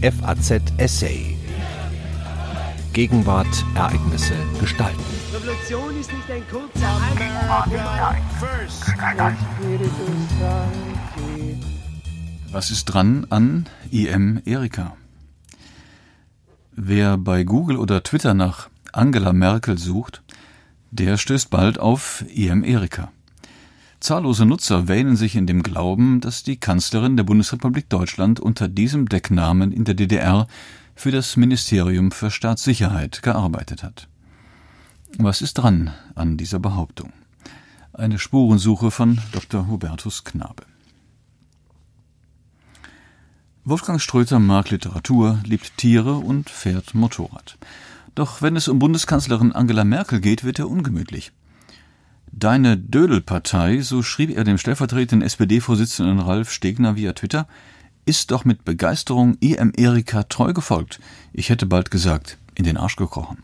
FAZ Essay. Gegenwart, Ereignisse, Gestalten. Revolution ist nicht ein kurzer Was ist dran an IM Erika? Wer bei Google oder Twitter nach Angela Merkel sucht, der stößt bald auf IM Erika. Zahllose Nutzer wähnen sich in dem Glauben, dass die Kanzlerin der Bundesrepublik Deutschland unter diesem Decknamen in der DDR für das Ministerium für Staatssicherheit gearbeitet hat. Was ist dran an dieser Behauptung? Eine Spurensuche von Dr. Hubertus Knabe. Wolfgang Ströter mag Literatur, liebt Tiere und fährt Motorrad. Doch wenn es um Bundeskanzlerin Angela Merkel geht, wird er ungemütlich. Deine Dödelpartei, so schrieb er dem stellvertretenden SPD-Vorsitzenden Ralf Stegner via Twitter, ist doch mit Begeisterung IM Erika treu gefolgt. Ich hätte bald gesagt, in den Arsch gekrochen.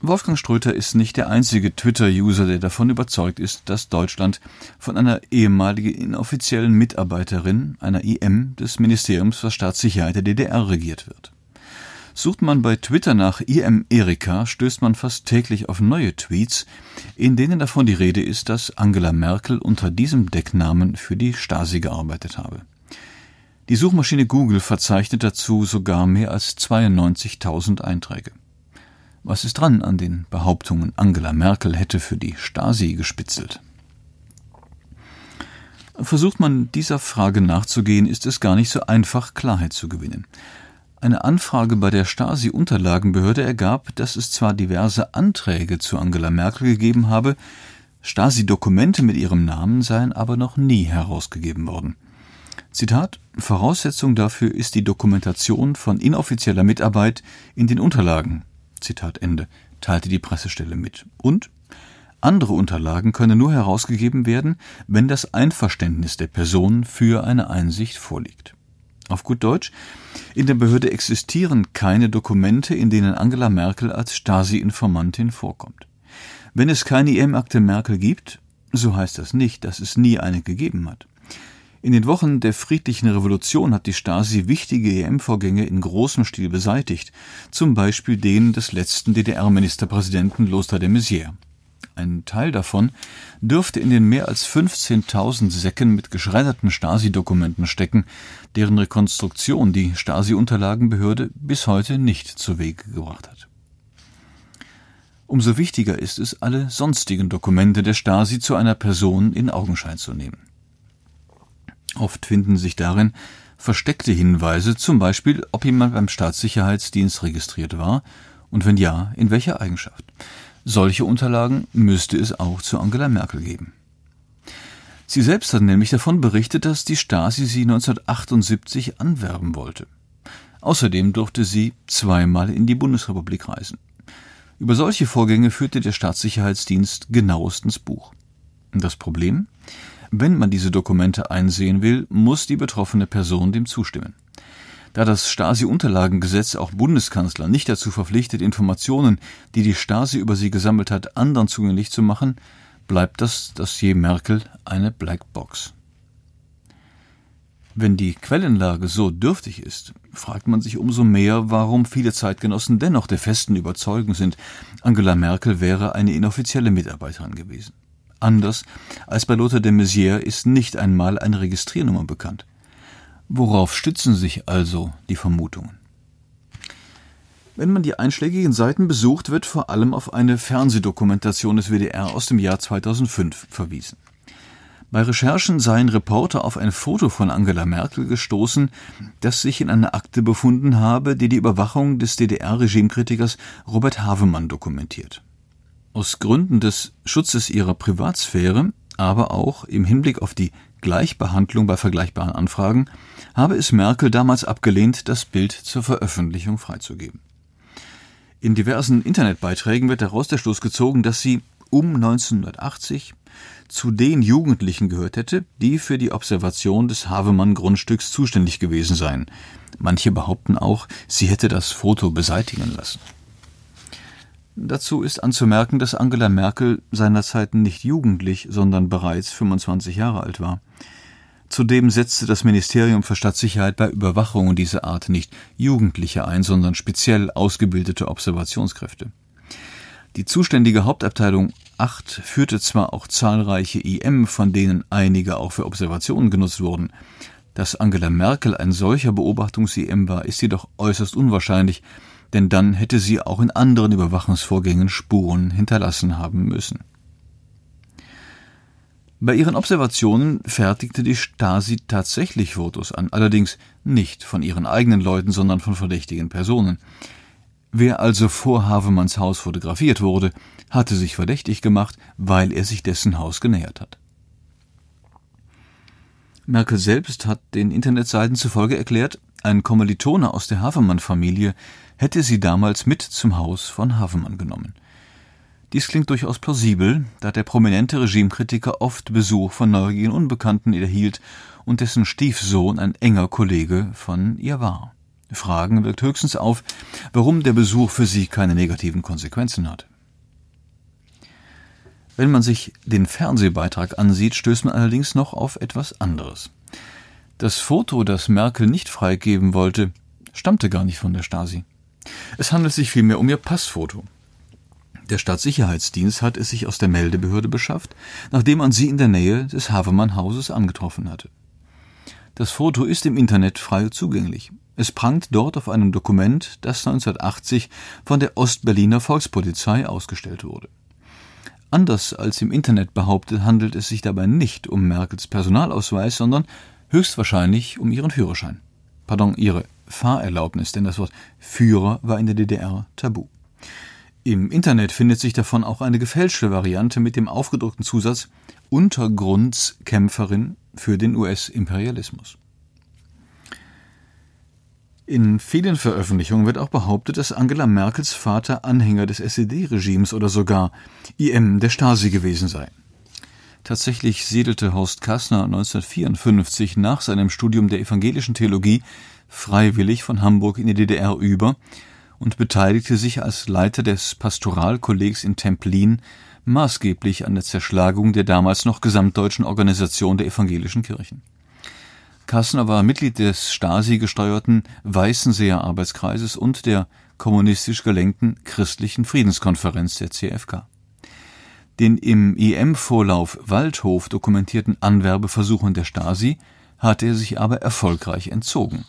Wolfgang Ströter ist nicht der einzige Twitter-User, der davon überzeugt ist, dass Deutschland von einer ehemaligen inoffiziellen Mitarbeiterin einer IM des Ministeriums für Staatssicherheit der DDR regiert wird. Sucht man bei Twitter nach IM Erika, stößt man fast täglich auf neue Tweets, in denen davon die Rede ist, dass Angela Merkel unter diesem Decknamen für die Stasi gearbeitet habe. Die Suchmaschine Google verzeichnet dazu sogar mehr als 92.000 Einträge. Was ist dran an den Behauptungen, Angela Merkel hätte für die Stasi gespitzelt? Versucht man dieser Frage nachzugehen, ist es gar nicht so einfach, Klarheit zu gewinnen. Eine Anfrage bei der Stasi-Unterlagenbehörde ergab, dass es zwar diverse Anträge zu Angela Merkel gegeben habe, Stasi-Dokumente mit ihrem Namen seien aber noch nie herausgegeben worden. Zitat Voraussetzung dafür ist die Dokumentation von inoffizieller Mitarbeit in den Unterlagen. Zitat Ende, teilte die Pressestelle mit. Und andere Unterlagen können nur herausgegeben werden, wenn das Einverständnis der Person für eine Einsicht vorliegt. Auf gut Deutsch, in der Behörde existieren keine Dokumente, in denen Angela Merkel als Stasi-Informantin vorkommt. Wenn es keine EM-Akte Merkel gibt, so heißt das nicht, dass es nie eine gegeben hat. In den Wochen der friedlichen Revolution hat die Stasi wichtige EM-Vorgänge in großem Stil beseitigt, zum Beispiel den des letzten DDR-Ministerpräsidenten Lothar de Maizière. Ein Teil davon dürfte in den mehr als 15.000 Säcken mit geschredderten Stasi-Dokumenten stecken, deren Rekonstruktion die Stasi-Unterlagenbehörde bis heute nicht zu Wege gebracht hat. Umso wichtiger ist es, alle sonstigen Dokumente der Stasi zu einer Person in Augenschein zu nehmen. Oft finden sich darin versteckte Hinweise, zum Beispiel, ob jemand beim Staatssicherheitsdienst registriert war und wenn ja, in welcher Eigenschaft. Solche Unterlagen müsste es auch zu Angela Merkel geben. Sie selbst hat nämlich davon berichtet, dass die Stasi sie 1978 anwerben wollte. Außerdem durfte sie zweimal in die Bundesrepublik reisen. Über solche Vorgänge führte der Staatssicherheitsdienst genauestens Buch. Das Problem? Wenn man diese Dokumente einsehen will, muss die betroffene Person dem zustimmen. Da das Stasi-Unterlagengesetz auch Bundeskanzler nicht dazu verpflichtet, Informationen, die die Stasi über sie gesammelt hat, anderen zugänglich zu machen, bleibt das Dossier Merkel eine Blackbox. Wenn die Quellenlage so dürftig ist, fragt man sich umso mehr, warum viele Zeitgenossen dennoch der festen Überzeugung sind, Angela Merkel wäre eine inoffizielle Mitarbeiterin gewesen. Anders als bei Lothar de Maizière ist nicht einmal eine Registriernummer bekannt. Worauf stützen sich also die Vermutungen? Wenn man die einschlägigen Seiten besucht, wird vor allem auf eine Fernsehdokumentation des WDR aus dem Jahr 2005 verwiesen. Bei Recherchen seien Reporter auf ein Foto von Angela Merkel gestoßen, das sich in einer Akte befunden habe, die die Überwachung des DDR-Regimekritikers Robert Havemann dokumentiert. Aus Gründen des Schutzes ihrer Privatsphäre, aber auch im Hinblick auf die Gleichbehandlung bei vergleichbaren Anfragen, habe es Merkel damals abgelehnt, das Bild zur Veröffentlichung freizugeben. In diversen Internetbeiträgen wird daraus der Schluss gezogen, dass sie um 1980 zu den Jugendlichen gehört hätte, die für die Observation des Havemann-Grundstücks zuständig gewesen seien. Manche behaupten auch, sie hätte das Foto beseitigen lassen. Dazu ist anzumerken, dass Angela Merkel seinerzeit nicht jugendlich, sondern bereits 25 Jahre alt war. Zudem setzte das Ministerium für Stadtsicherheit bei Überwachungen dieser Art nicht Jugendliche ein, sondern speziell ausgebildete Observationskräfte. Die zuständige Hauptabteilung 8 führte zwar auch zahlreiche IM, von denen einige auch für Observationen genutzt wurden. Dass Angela Merkel ein solcher Beobachtungs-IM war, ist jedoch äußerst unwahrscheinlich, denn dann hätte sie auch in anderen Überwachungsvorgängen Spuren hinterlassen haben müssen. Bei ihren Observationen fertigte die Stasi tatsächlich Fotos an, allerdings nicht von ihren eigenen Leuten, sondern von verdächtigen Personen. Wer also vor Havemanns Haus fotografiert wurde, hatte sich verdächtig gemacht, weil er sich dessen Haus genähert hat. Merkel selbst hat den Internetseiten zufolge erklärt, ein Kommilitone aus der Havemann-Familie hätte sie damals mit zum Haus von Havemann genommen. Dies klingt durchaus plausibel, da der prominente Regimekritiker oft Besuch von neugierigen Unbekannten erhielt und dessen Stiefsohn ein enger Kollege von ihr war. Fragen wirkt höchstens auf, warum der Besuch für sie keine negativen Konsequenzen hat. Wenn man sich den Fernsehbeitrag ansieht, stößt man allerdings noch auf etwas anderes. Das Foto, das Merkel nicht freigeben wollte, stammte gar nicht von der Stasi. Es handelt sich vielmehr um ihr Passfoto. Der Staatssicherheitsdienst hat es sich aus der Meldebehörde beschafft, nachdem man sie in der Nähe des Havemann-Hauses angetroffen hatte. Das Foto ist im Internet frei zugänglich. Es prangt dort auf einem Dokument, das 1980 von der Ostberliner Volkspolizei ausgestellt wurde. Anders als im Internet behauptet, handelt es sich dabei nicht um Merkels Personalausweis, sondern höchstwahrscheinlich um ihren Führerschein. Pardon, ihre Fahrerlaubnis, denn das Wort Führer war in der DDR tabu. Im Internet findet sich davon auch eine gefälschte Variante mit dem aufgedruckten Zusatz Untergrundskämpferin für den US-Imperialismus. In vielen Veröffentlichungen wird auch behauptet, dass Angela Merkels Vater Anhänger des SED-Regimes oder sogar IM der Stasi gewesen sei. Tatsächlich siedelte Horst Kassner 1954 nach seinem Studium der evangelischen Theologie freiwillig von Hamburg in die DDR über und beteiligte sich als Leiter des Pastoralkollegs in Templin maßgeblich an der Zerschlagung der damals noch gesamtdeutschen Organisation der evangelischen Kirchen. Kassner war Mitglied des Stasi-gesteuerten Weißenseer Arbeitskreises und der kommunistisch gelenkten Christlichen Friedenskonferenz der CFK. Den im EM-Vorlauf Waldhof dokumentierten Anwerbeversuchen der Stasi hatte er sich aber erfolgreich entzogen.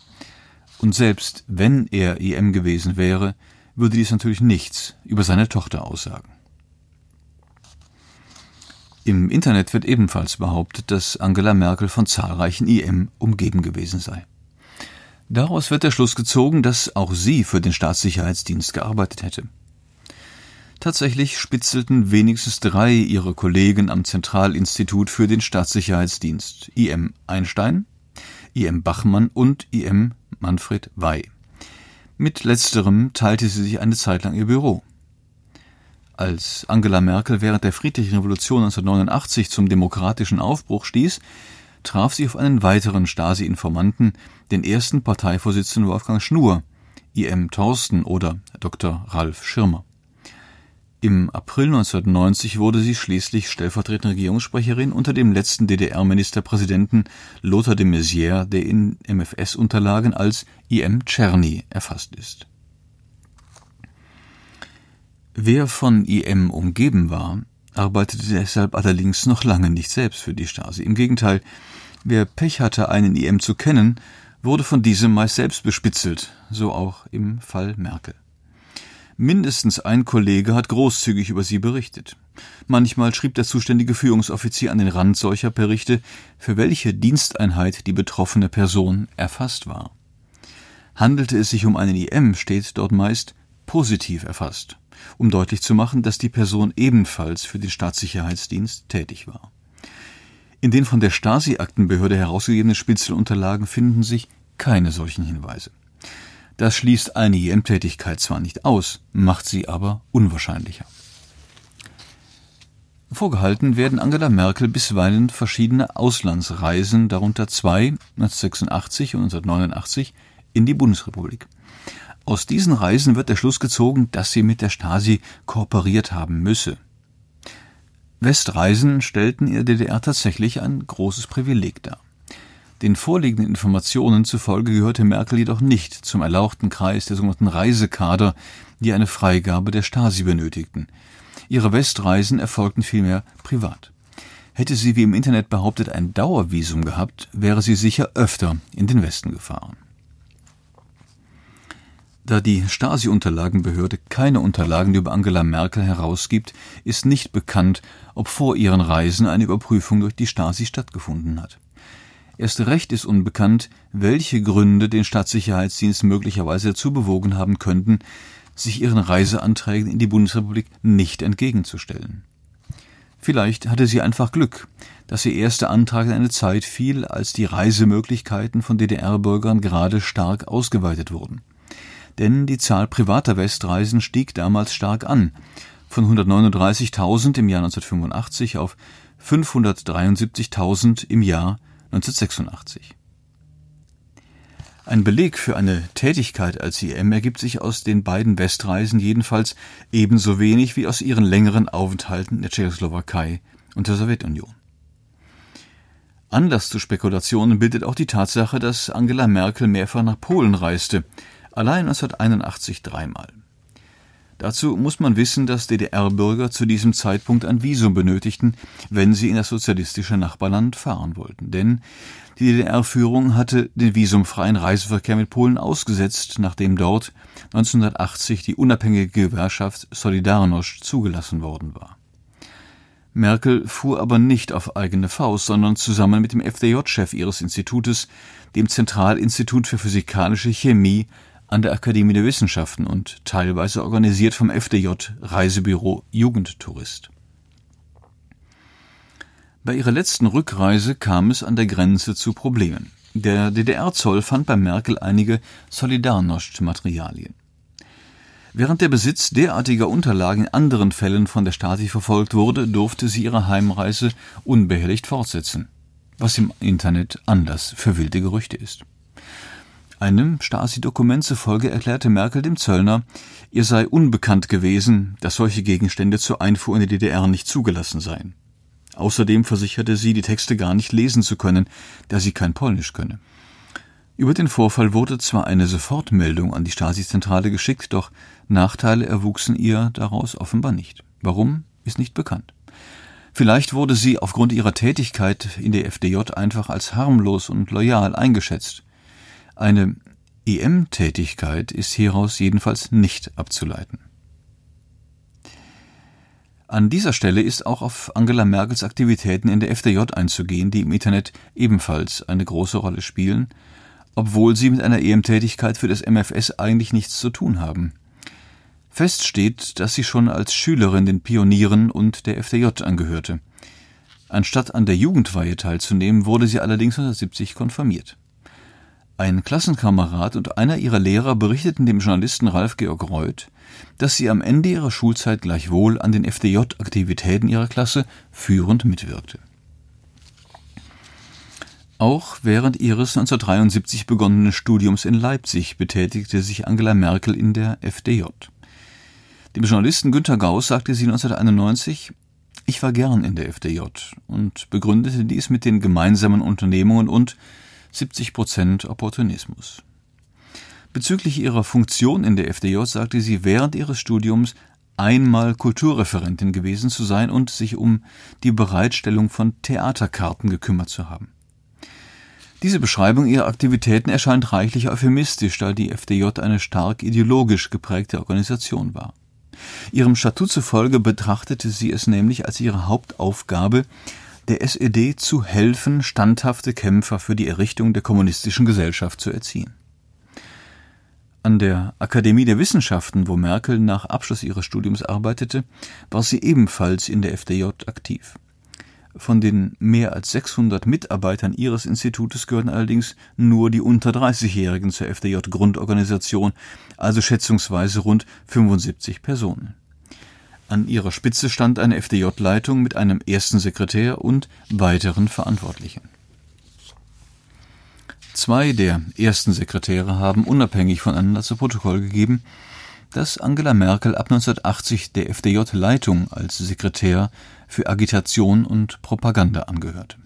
Und selbst wenn er EM gewesen wäre, würde dies natürlich nichts über seine Tochter aussagen. Im Internet wird ebenfalls behauptet, dass Angela Merkel von zahlreichen IM umgeben gewesen sei. Daraus wird der Schluss gezogen, dass auch sie für den Staatssicherheitsdienst gearbeitet hätte. Tatsächlich spitzelten wenigstens drei ihrer Kollegen am Zentralinstitut für den Staatssicherheitsdienst, IM Einstein, IM Bachmann und IM Manfred Wey. Mit letzterem teilte sie sich eine Zeit lang ihr Büro. Als Angela Merkel während der Friedlichen Revolution 1989 zum demokratischen Aufbruch stieß, traf sie auf einen weiteren Stasi-Informanten, den ersten Parteivorsitzenden Wolfgang Schnur, IM Thorsten oder Dr. Ralf Schirmer. Im April 1990 wurde sie schließlich stellvertretende Regierungssprecherin unter dem letzten DDR-Ministerpräsidenten Lothar de Maizière, der in MFS-Unterlagen als IM Czerny erfasst ist. Wer von IM umgeben war, arbeitete deshalb allerdings noch lange nicht selbst für die Stasi. Im Gegenteil, wer Pech hatte, einen IM zu kennen, wurde von diesem meist selbst bespitzelt, so auch im Fall Merkel. Mindestens ein Kollege hat großzügig über sie berichtet. Manchmal schrieb der zuständige Führungsoffizier an den Rand solcher Berichte, für welche Diensteinheit die betroffene Person erfasst war. Handelte es sich um einen IM, steht dort meist positiv erfasst um deutlich zu machen, dass die Person ebenfalls für den Staatssicherheitsdienst tätig war. In den von der Stasi-Aktenbehörde herausgegebenen Spitzelunterlagen finden sich keine solchen Hinweise. Das schließt eine IM-Tätigkeit zwar nicht aus, macht sie aber unwahrscheinlicher. Vorgehalten werden Angela Merkel bisweilen verschiedene Auslandsreisen, darunter zwei 1986 und 1989 in die Bundesrepublik. Aus diesen Reisen wird der Schluss gezogen, dass sie mit der Stasi kooperiert haben müsse. Westreisen stellten der DDR tatsächlich ein großes Privileg dar. Den vorliegenden Informationen zufolge gehörte Merkel jedoch nicht zum erlauchten Kreis der sogenannten Reisekader, die eine Freigabe der Stasi benötigten. Ihre Westreisen erfolgten vielmehr privat. Hätte sie wie im Internet behauptet ein Dauervisum gehabt, wäre sie sicher öfter in den Westen gefahren. Da die Stasi-Unterlagenbehörde keine Unterlagen über Angela Merkel herausgibt, ist nicht bekannt, ob vor ihren Reisen eine Überprüfung durch die Stasi stattgefunden hat. Erst recht ist unbekannt, welche Gründe den Staatssicherheitsdienst möglicherweise dazu bewogen haben könnten, sich ihren Reiseanträgen in die Bundesrepublik nicht entgegenzustellen. Vielleicht hatte sie einfach Glück, dass ihr erster Antrag in eine Zeit fiel, als die Reisemöglichkeiten von DDR-Bürgern gerade stark ausgeweitet wurden. Denn die Zahl privater Westreisen stieg damals stark an, von 139.000 im Jahr 1985 auf 573.000 im Jahr 1986. Ein Beleg für eine Tätigkeit als IM ergibt sich aus den beiden Westreisen jedenfalls ebenso wenig wie aus ihren längeren Aufenthalten in der Tschechoslowakei und der Sowjetunion. Anlass zu Spekulationen bildet auch die Tatsache, dass Angela Merkel mehrfach nach Polen reiste, allein 1981 dreimal. Dazu muss man wissen, dass DDR-Bürger zu diesem Zeitpunkt ein Visum benötigten, wenn sie in das sozialistische Nachbarland fahren wollten. Denn die DDR-Führung hatte den visumfreien Reiseverkehr mit Polen ausgesetzt, nachdem dort 1980 die unabhängige Gewerkschaft Solidarność zugelassen worden war. Merkel fuhr aber nicht auf eigene Faust, sondern zusammen mit dem FDJ-Chef ihres Institutes, dem Zentralinstitut für Physikalische Chemie an der Akademie der Wissenschaften und teilweise organisiert vom FDJ Reisebüro Jugendtourist. Bei ihrer letzten Rückreise kam es an der Grenze zu Problemen. Der DDR-Zoll fand bei Merkel einige Solidarność-Materialien. Während der Besitz derartiger Unterlagen in anderen Fällen von der Stasi verfolgt wurde, durfte sie ihre Heimreise unbehelligt fortsetzen, was im Internet Anlass für wilde Gerüchte ist. Einem Stasi-Dokument zufolge erklärte Merkel dem Zöllner, ihr sei unbekannt gewesen, dass solche Gegenstände zur Einfuhr in die DDR nicht zugelassen seien. Außerdem versicherte sie, die Texte gar nicht lesen zu können, da sie kein Polnisch könne. Über den Vorfall wurde zwar eine Sofortmeldung an die Stasi-Zentrale geschickt, doch Nachteile erwuchsen ihr daraus offenbar nicht. Warum, ist nicht bekannt. Vielleicht wurde sie aufgrund ihrer Tätigkeit in der FDJ einfach als harmlos und loyal eingeschätzt. Eine EM-Tätigkeit ist hieraus jedenfalls nicht abzuleiten. An dieser Stelle ist auch auf Angela Merkels Aktivitäten in der FDJ einzugehen, die im Internet ebenfalls eine große Rolle spielen, obwohl sie mit einer EM-Tätigkeit für das MFS eigentlich nichts zu tun haben. Fest steht, dass sie schon als Schülerin den Pionieren und der FDJ angehörte. Anstatt an der Jugendweihe teilzunehmen, wurde sie allerdings 1970 konfirmiert. Ein Klassenkamerad und einer ihrer Lehrer berichteten dem Journalisten Ralf Georg Reuth, dass sie am Ende ihrer Schulzeit gleichwohl an den FDJ-Aktivitäten ihrer Klasse führend mitwirkte. Auch während ihres 1973 begonnenen Studiums in Leipzig betätigte sich Angela Merkel in der FDJ. Dem Journalisten Günter Gauss sagte sie 1991, ich war gern in der FDJ und begründete dies mit den gemeinsamen Unternehmungen und 70 Prozent Opportunismus. Bezüglich ihrer Funktion in der FDJ sagte sie während ihres Studiums einmal Kulturreferentin gewesen zu sein und sich um die Bereitstellung von Theaterkarten gekümmert zu haben. Diese Beschreibung ihrer Aktivitäten erscheint reichlich euphemistisch, da die FDJ eine stark ideologisch geprägte Organisation war. Ihrem Statut zufolge betrachtete sie es nämlich als ihre Hauptaufgabe, der SED zu helfen, standhafte Kämpfer für die Errichtung der kommunistischen Gesellschaft zu erziehen. An der Akademie der Wissenschaften, wo Merkel nach Abschluss ihres Studiums arbeitete, war sie ebenfalls in der FDJ aktiv. Von den mehr als 600 Mitarbeitern ihres Institutes gehören allerdings nur die unter 30-Jährigen zur FDJ-Grundorganisation, also schätzungsweise rund 75 Personen. An ihrer Spitze stand eine FDJ-Leitung mit einem ersten Sekretär und weiteren Verantwortlichen. Zwei der ersten Sekretäre haben unabhängig voneinander zu Protokoll gegeben, dass Angela Merkel ab 1980 der FDJ-Leitung als Sekretär für Agitation und Propaganda angehörte.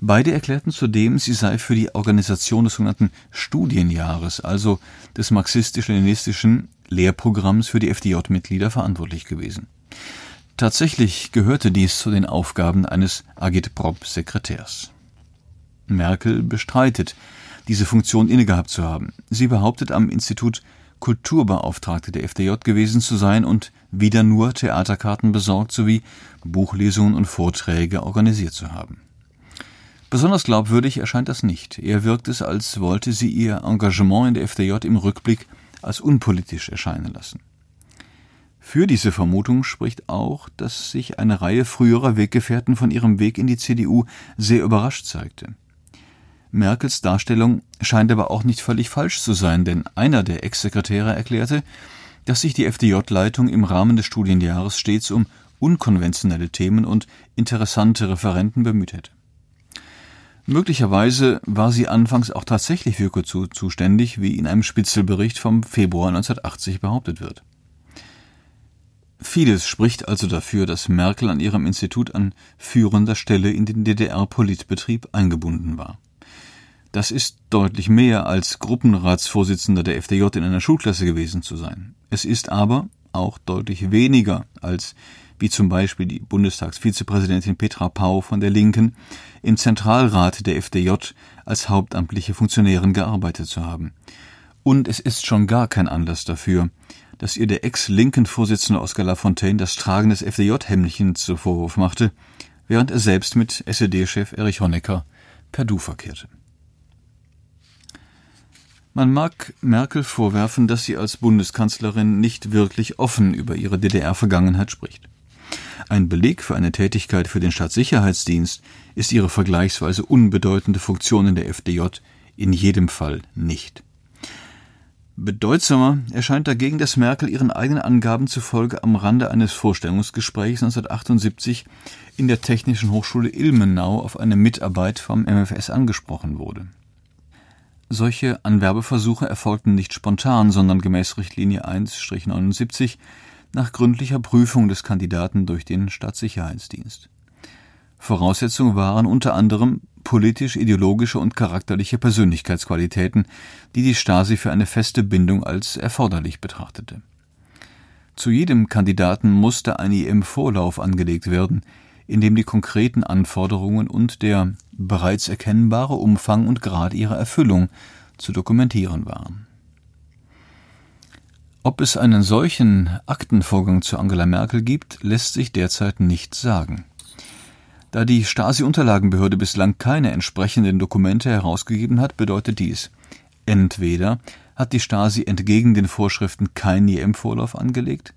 Beide erklärten zudem, sie sei für die Organisation des sogenannten Studienjahres, also des marxistisch-leninistischen Lehrprogramms für die FDJ-Mitglieder verantwortlich gewesen. Tatsächlich gehörte dies zu den Aufgaben eines Agitprop-Sekretärs. Merkel bestreitet, diese Funktion innegehabt zu haben. Sie behauptet, am Institut Kulturbeauftragte der FDJ gewesen zu sein und wieder nur Theaterkarten besorgt sowie Buchlesungen und Vorträge organisiert zu haben. Besonders glaubwürdig erscheint das nicht. Eher wirkt es, als wollte sie ihr Engagement in der FDJ im Rückblick als unpolitisch erscheinen lassen. Für diese Vermutung spricht auch, dass sich eine Reihe früherer Weggefährten von ihrem Weg in die CDU sehr überrascht zeigte. Merkels Darstellung scheint aber auch nicht völlig falsch zu sein, denn einer der Ex-Sekretäre erklärte, dass sich die FDJ-Leitung im Rahmen des Studienjahres stets um unkonventionelle Themen und interessante Referenten bemüht hätte. Möglicherweise war sie anfangs auch tatsächlich für Kuzu zuständig, wie in einem Spitzelbericht vom Februar 1980 behauptet wird. Vieles spricht also dafür, dass Merkel an ihrem Institut an führender Stelle in den DDR-Politbetrieb eingebunden war. Das ist deutlich mehr als Gruppenratsvorsitzender der FDJ in einer Schulklasse gewesen zu sein. Es ist aber auch deutlich weniger als wie zum Beispiel die Bundestagsvizepräsidentin Petra Pau von der Linken im Zentralrat der FDJ als hauptamtliche Funktionärin gearbeitet zu haben. Und es ist schon gar kein Anlass dafür, dass ihr der Ex-Linken-Vorsitzende Oskar Lafontaine das Tragen des FDJ-Hemdchen zu Vorwurf machte, während er selbst mit SED-Chef Erich Honecker per Du verkehrte. Man mag Merkel vorwerfen, dass sie als Bundeskanzlerin nicht wirklich offen über ihre DDR-Vergangenheit spricht. Ein Beleg für eine Tätigkeit für den Staatssicherheitsdienst ist ihre vergleichsweise unbedeutende Funktion in der FDJ in jedem Fall nicht. Bedeutsamer erscheint dagegen, dass Merkel ihren eigenen Angaben zufolge am Rande eines Vorstellungsgesprächs 1978 in der Technischen Hochschule Ilmenau auf eine Mitarbeit vom MFS angesprochen wurde. Solche Anwerbeversuche erfolgten nicht spontan, sondern gemäß Richtlinie 1-79 nach gründlicher Prüfung des Kandidaten durch den Staatssicherheitsdienst. Voraussetzung waren unter anderem politisch-ideologische und charakterliche Persönlichkeitsqualitäten, die die Stasi für eine feste Bindung als erforderlich betrachtete. Zu jedem Kandidaten musste ein IM-Vorlauf angelegt werden, in dem die konkreten Anforderungen und der bereits erkennbare Umfang und Grad ihrer Erfüllung zu dokumentieren waren. Ob es einen solchen Aktenvorgang zu Angela Merkel gibt, lässt sich derzeit nicht sagen. Da die Stasi-Unterlagenbehörde bislang keine entsprechenden Dokumente herausgegeben hat, bedeutet dies entweder hat die Stasi entgegen den Vorschriften keinen IM-Vorlauf angelegt,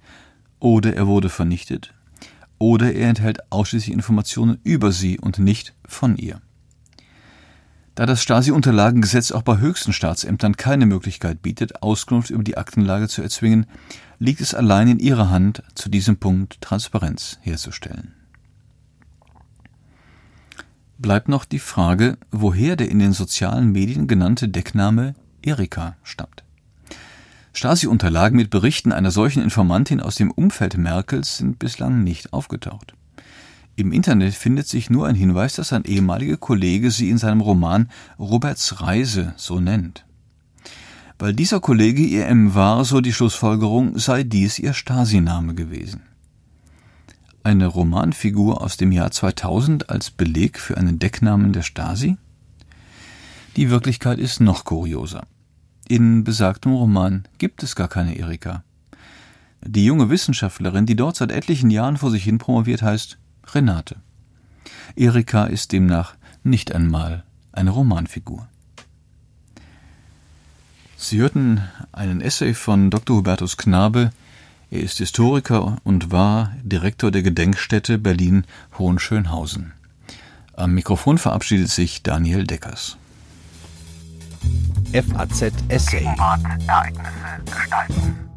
oder er wurde vernichtet, oder er enthält ausschließlich Informationen über sie und nicht von ihr. Da das Stasi-Unterlagengesetz auch bei höchsten Staatsämtern keine Möglichkeit bietet, Auskunft über die Aktenlage zu erzwingen, liegt es allein in ihrer Hand, zu diesem Punkt Transparenz herzustellen. Bleibt noch die Frage, woher der in den sozialen Medien genannte Deckname Erika stammt. Stasi-Unterlagen mit Berichten einer solchen Informantin aus dem Umfeld Merkels sind bislang nicht aufgetaucht. Im Internet findet sich nur ein Hinweis, dass ein ehemaliger Kollege sie in seinem Roman Roberts Reise so nennt. Weil dieser Kollege ihr M war, so die Schlussfolgerung, sei dies ihr Stasi-Name gewesen. Eine Romanfigur aus dem Jahr 2000 als Beleg für einen Decknamen der Stasi? Die Wirklichkeit ist noch kurioser. In besagtem Roman gibt es gar keine Erika. Die junge Wissenschaftlerin, die dort seit etlichen Jahren vor sich hin promoviert, heißt Renate. Erika ist demnach nicht einmal eine Romanfigur. Sie hörten einen Essay von Dr. Hubertus Knabe. Er ist Historiker und war Direktor der Gedenkstätte Berlin-Hohenschönhausen. Am Mikrofon verabschiedet sich Daniel Deckers. FAZ Essay. Ereignisse gestalten.